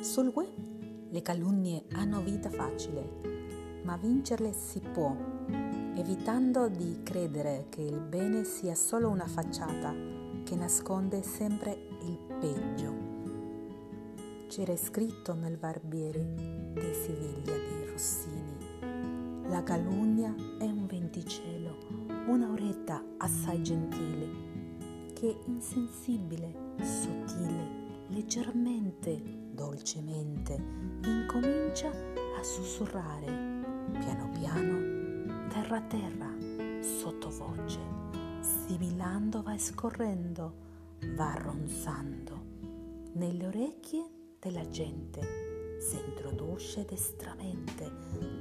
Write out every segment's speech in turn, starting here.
Sul web le calunnie hanno vita facile, ma vincerle si può, evitando di credere che il bene sia solo una facciata che nasconde sempre il peggio. C'era scritto nel Barbieri di Siviglia di Rossini. La calunnia è un venticello, una oretta assai gentile, che insensibile, sottile, leggermente dolcemente incomincia a sussurrare piano piano, terra a terra, sottovoce, sibilando va scorrendo, va ronzando nelle orecchie della gente, si introduce destramente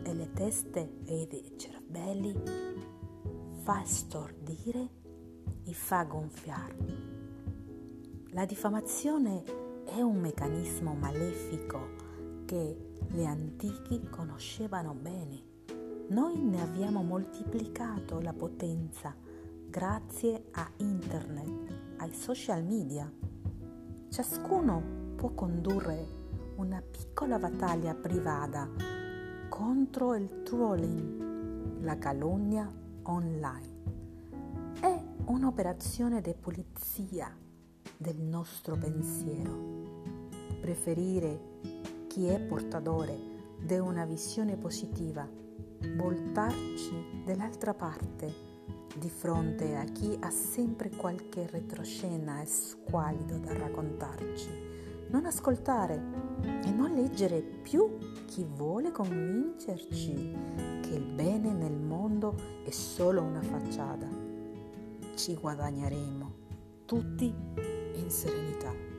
e le teste e i cervelli fa stordire e fa gonfiare. La diffamazione è un meccanismo malefico che gli antichi conoscevano bene. Noi ne abbiamo moltiplicato la potenza grazie a internet, ai social media. Ciascuno può condurre una piccola battaglia privata contro il trolling, la calunnia online. È un'operazione di pulizia del nostro pensiero preferire chi è portatore di una visione positiva, voltarci dall'altra parte di fronte a chi ha sempre qualche retroscena e squalido da raccontarci. Non ascoltare e non leggere più chi vuole convincerci che il bene nel mondo è solo una facciata. Ci guadagneremo tutti in serenità.